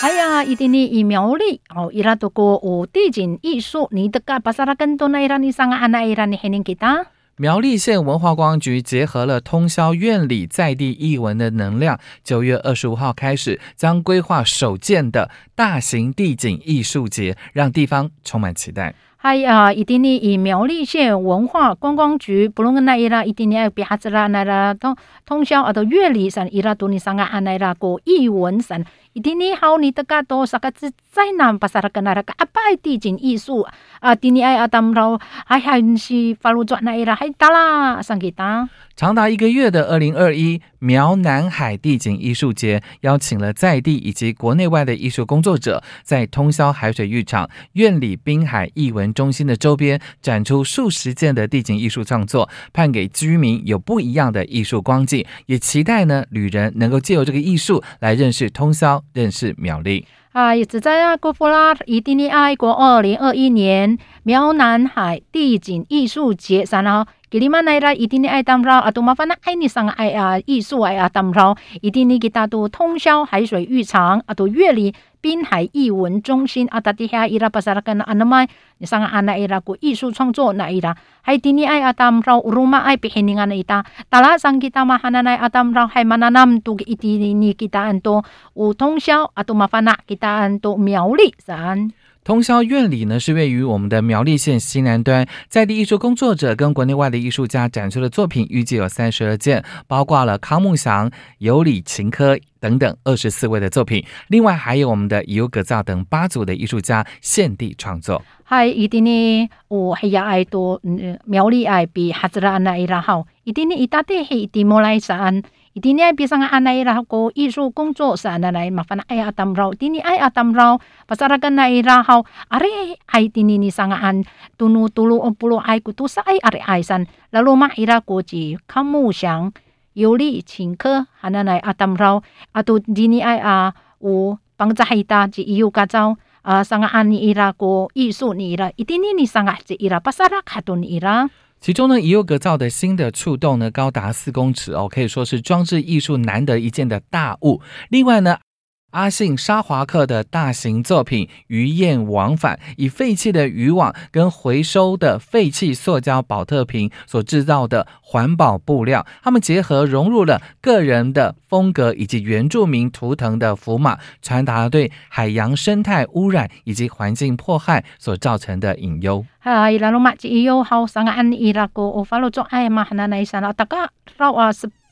哎呀，一定你以苗栗哦，伊拉都过有地景艺术，你的噶巴萨拉更多那伊拉你上个安那伊拉你还能给他？苗栗县文化光局结合了通宵院里在地艺文的能量，九月二十五号开始将规划首建的大型地景艺术节，让地方充满期待。嗨呀，一定你以苗栗县文化观光局不论那伊拉一定你爱比哈子啦那啦通通宵啊到月里山伊拉都你上个安那啦过艺文山。一定你好，你的噶多啥个字在南巴萨拉跟那个阿拜地景艺术啊，今年爱阿当老还还是发路转那伊拉还打啦上给打。长达一个月的二零二一苗南海地景艺术节，邀请了在地以及国内外的艺术工作者，在通宵海水浴场、院里滨海艺文中心的周边展出数十件的地景艺术创作，盼给居民有不一样的艺术光景，也期待呢旅人能够借由这个艺术来认识通宵。认识苗栗啊，也只在啊，国布拉伊丁尼爱国二零二一年苗南海地景艺术节，然后给你们来啦，伊丁尼爱当绕啊，都麻烦那爱你上爱啊，艺术爱啊，当绕伊丁尼给大都通宵海水浴场啊，都月里。滨海艺文中心啊，达底下伊拉巴萨拉跟阿那麦，你上阿那伊拉过艺术创作那伊拉，还第二爱阿当绕乌鲁玛爱比黑尼安那伊达，达拉上 kita mah hananai atam rau hai mananam tu iti ni kita anto 有通宵啊，都麻烦啦，kita anto 苗栗山。通宵院里呢，是位于我们的苗栗县西南端，在地艺术工作者跟国内外的艺术家展出的作品，预计有三十二件，包括了康梦祥、尤里琴科等等二十四位的作品，另外还有我们的尤格造等八组的艺术家现地创作。嗨，一定呢，我还要爱多苗栗爱比哈子拉那伊拉好，一定呢，一大堆黑地莫来山。今年比上安奈拉个艺术工作室那来麻烦哎呀当绕，今年哎呀当绕，把啥个那拉好，阿嘞哎今年你上安杜努杜鲁布鲁爱古杜萨哎阿嘞爱山，lalu mah ira koji kamu siang yuli cingke hana nai atam rau atu dini ai a u bangza haita ji iu kacau a sanga ani ira ko isu ni ira itini ni sanga ji ira pasara katun ira 其中呢，伊优格造的新的触洞呢，高达四公尺哦，可以说是装置艺术难得一见的大物。另外呢。阿信沙华克的大型作品《鱼雁往返》，以废弃的渔网跟回收的废弃塑胶保特瓶所制造的环保布料，他们结合融入了个人的风格以及原住民图腾的符码，传达了对海洋生态污染以及环境迫害所造成的隐忧。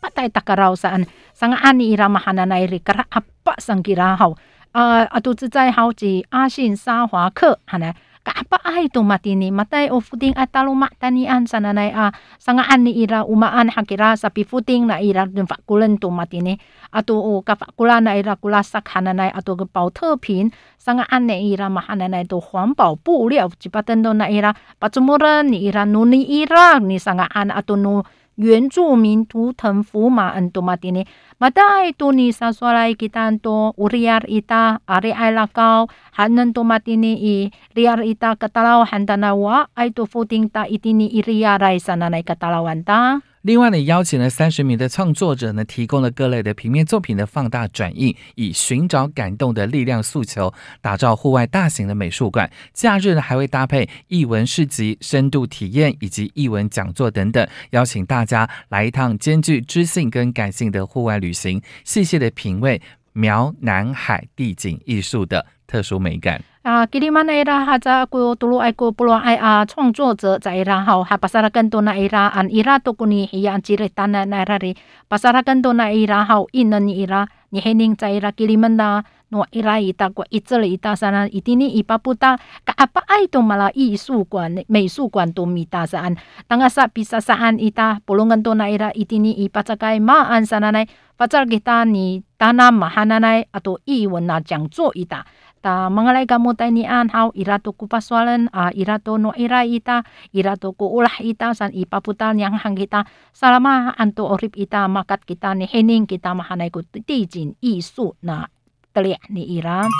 Patay takarao saan sang ani ira mahana na iri kara apa sang kira hao a atu zai hao ji a xin sa hua ke hana ka apa ai tu mati ni matai o fuding atalo matani an sana nai a sang ani ira umaan hakira sapi fuding na ira dun fa kulen tu mati ni atu o ka fa kula na ira kula sak hana nai atu ge pao te pin sang ani ira mahana nai do huan bao bu liao ji paten do na ira pa tsumoran ni ira nuni ira ni sanga an atu nu 原住民图腾符码很多嘛的呢，马代多尼萨索来给单多乌里亚伊达阿里埃拉高，还能多嘛的呢？伊里亚伊达格达拉汉达那瓦，爱多否定达伊的呢？伊里亚来萨那来格达拉万达。另外呢，邀请了三十名的创作者呢，提供了各类的平面作品的放大转印，以寻找感动的力量诉求，打造户外大型的美术馆。假日呢，还会搭配艺文市集、深度体验以及艺文讲座等等，邀请大家来一趟兼具知性跟感性的户外旅行，细细的品味苗南海地景艺术的特殊美感。啊，吉里曼那伊拉哈在古多鲁爱古布罗爱啊，创作者在伊拉好，哈巴萨拉更多那伊拉，安伊拉多古尼伊样吉里丹那那拉里，巴萨拉更多那伊拉好，伊那伊拉，你黑宁在伊拉吉里曼那，诺伊拉伊达过一这里一大山啦，一定尼伊巴布达，噶阿巴爱多马拉艺术馆、美术馆多米大山，当阿萨比萨萨安伊达，布隆更多那伊拉，一定尼伊巴扎盖马安山那来，巴扎吉达尼达那马哈那来，阿多译文那讲座伊达。Ta mangalai kamu tani an hau ira to kupaswalan a ira to no ira ita ira to ku ulah ita san ipaputan yang hang kita salama anto orip ita makat kita ni hening kita mahanai ku tijin isu na teliak ni ira.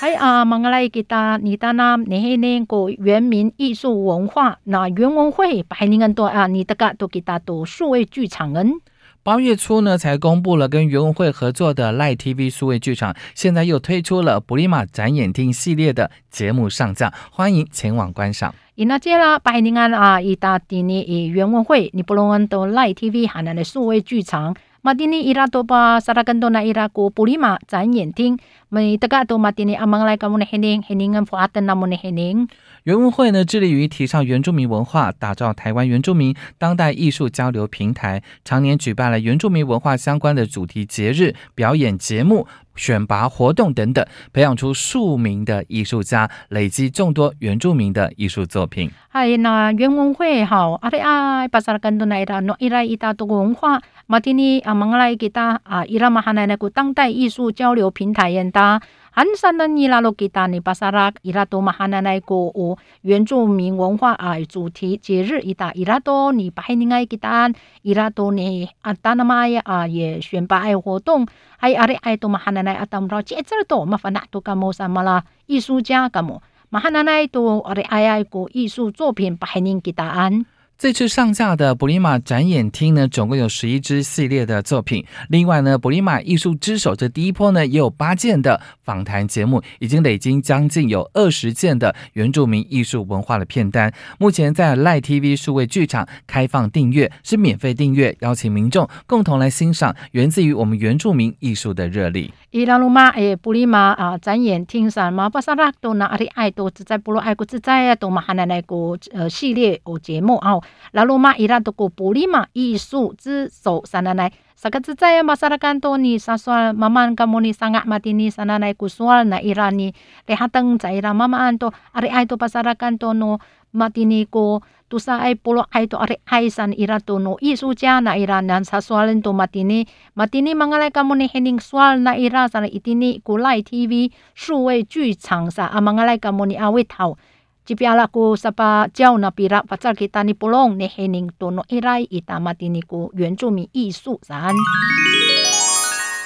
Hai a mangalai kita ni tanam ni hening ko 原民艺术文化那原文会百年多啊你这个都给他都数位剧场人。八月初呢，才公布了跟原文会合作的赖 TV 数位剧场，现在又推出了布里马展演厅系列的节目上架，欢迎前往观赏。伊那接了百年安啊，伊大迪尼以原文会，你不能安到赖 TV 海南的数位剧场。马蒂尼伊拉多巴萨拉根多那伊拉国布里马展演厅，每大家都马蒂尼阿芒来卡姆的黑宁黑宁安福阿登那姆的黑宁。原文会呢，致力于提倡原住民文化，打造台湾原住民当代艺术交流平台，常年举办了原住民文化相关的主题节日、表演节目、选拔活动等等，培养出数名的艺术家，累积众多原住民的艺术作品。嗨，那原文会哈，阿里阿巴萨拉甘多奈达诺伊拉伊达多文化，马蒂尼阿蒙拉伊吉达啊，伊拉玛哈奈奈古当代艺术交流平台演达。安山的伊拉罗吉达尼巴萨拉伊拉多玛哈奈奈古原住民文化啊主题节日伊达伊拉多尼巴哈尼埃吉达伊拉多尼阿达那玛耶啊也选拔爱活动，还阿里爱多玛哈奈。Ari ay to mahananay atam raw chitzer to mafana to kamo sa mala 艺术家 kamo mahananay to ari ay ko 艺术作品 pahining kitaan 这次上架的布里马展演厅呢，总共有十一支系列的作品。另外呢，布里马艺术之手这第一波呢，也有八件的访谈节目，已经累积将近有二十件的原住民艺术文化的片单。目前在赖 TV 数位剧场开放订阅，是免费订阅，邀请民众共同来欣赏源自于我们原住民艺术的热力。伊拉鲁玛诶，布里玛啊，展演厅上嘛，巴萨拉多纳阿里爱多自在，布罗爱国自在啊，多玛哈奶奶国呃系列哦节目啊，拉鲁玛伊拉都古布里玛艺术之首山奶奶，萨克自在啊，巴萨拉甘多尼萨索妈妈甘莫尼萨阿马蒂尼山奶奶古索那伊拉尼雷哈登在伊拉妈妈安多阿里爱多巴萨拉甘多诺马蒂尼古。 tusa ai pulo ai to ari ai san ira to no isu ja na ira nan saswalen to mati ni mati ni mangalai kamu ni hening swal na ira sana itini kulai TV 数位剧场sa amangalai kamu ni awit hau Cipiala ku sapa jauh na pira pacar kita ni pulong ni hening tono irai ita matini ku 原住民艺术san.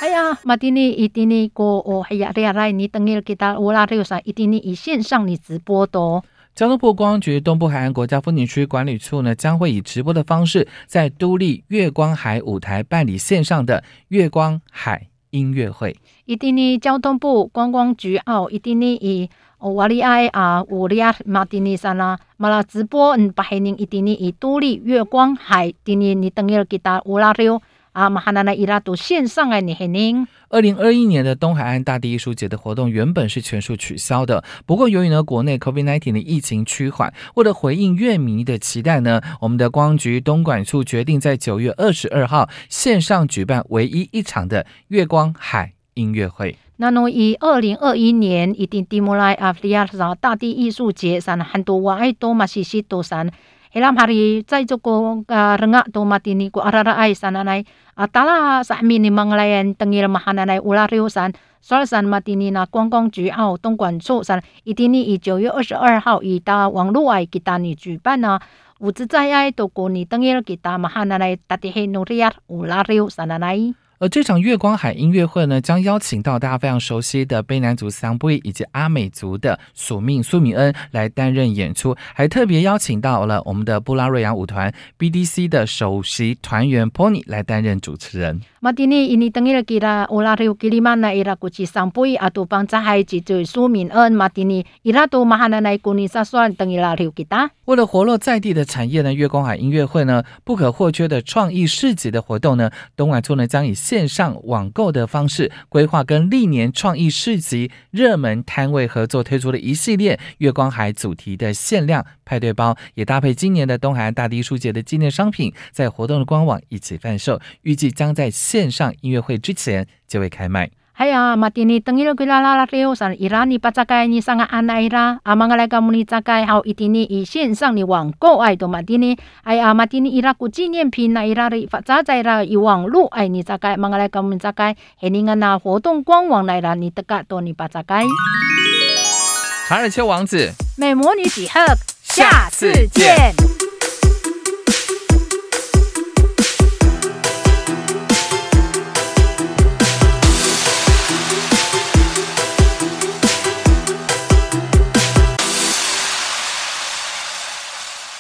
Haya matini itini ko o haya rea rai ni tengil kita ula reu sa itini i 线上你直播的。 交通部光局东部海岸国家风景区管理处呢，将会以直播的方式，在都立月光海舞台办理线上的月光海音乐会。一定呢，交通部观光局哦，一定呢以。瓦利埃啊，乌利亚马蒂尼山啦，马拉直播嗯，巴黑宁伊蒂尼伊都立月光海蒂尼尼等于给他乌拉六啊，马哈纳那伊拉都线上哎，你黑宁。二零二一年的东海岸大地艺术节的活动原本是全数取消的，不过由于呢国内 COVID-19 的疫情趋缓，为了回应乐迷的期待呢，我们的光局东莞处决定在九月二十二号线上举办唯一一场的月光海音乐会。那侬以二零二一年一定蒂莫来阿弗利亚上大地艺术节上很多哇爱多嘛西西多山。Helam hari 在这个呃人啊多嘛蒂尼个阿拉拉爱山来啊，达拉萨米尼芒来人等于嘛哈那来乌拉六山。索尔山马蒂尼那观光局澳东莞处山，一定呢以九月二十二号以到网络爱给大你举办呢，物资在爱都过你等于给大嘛哈那来大地黑努利亚乌拉六山来。而这场月光海音乐会呢，将邀请到大家非常熟悉的卑南族桑布伊以及阿美族的索命苏米恩来担任演出，还特别邀请到了我们的布拉瑞扬舞团 BDC 的首席团员 Pony 来担任主持人。马蒂尼伊尼等伊吉拉乌拉瑞吉里曼那伊拉古吉桑布伊阿杜邦扎海吉就苏米恩马蒂尼伊拉杜马哈那奈古尼萨算等伊拉瑞吉达。为了活络在地的产业呢，月光海音乐会呢不可或缺的创意市集的活动呢，东莞处呢将以线上网购的方式规划，跟历年创意市集热门摊位合作，推出了一系列月光海主题的限量派对包，也搭配今年的东海岸大地艺术节的纪念商品，在活动的官网一起贩售，预计将在线上音乐会之前就会开卖。还有马蒂尼等于了个啦啦啦六三伊拉尼巴扎盖尼上个安奈啦，阿芒个来个姆尼扎盖好一定尼以线上的网购爱多马蒂尼，哎呀马蒂尼伊拉古纪念品那伊拉的发扎在啦以网络爱你扎盖，芒个来个姆尼扎盖，嘿你个那活动官网来啦，你得个多尼巴扎盖。查尔丘王子，美魔女几何，下次见。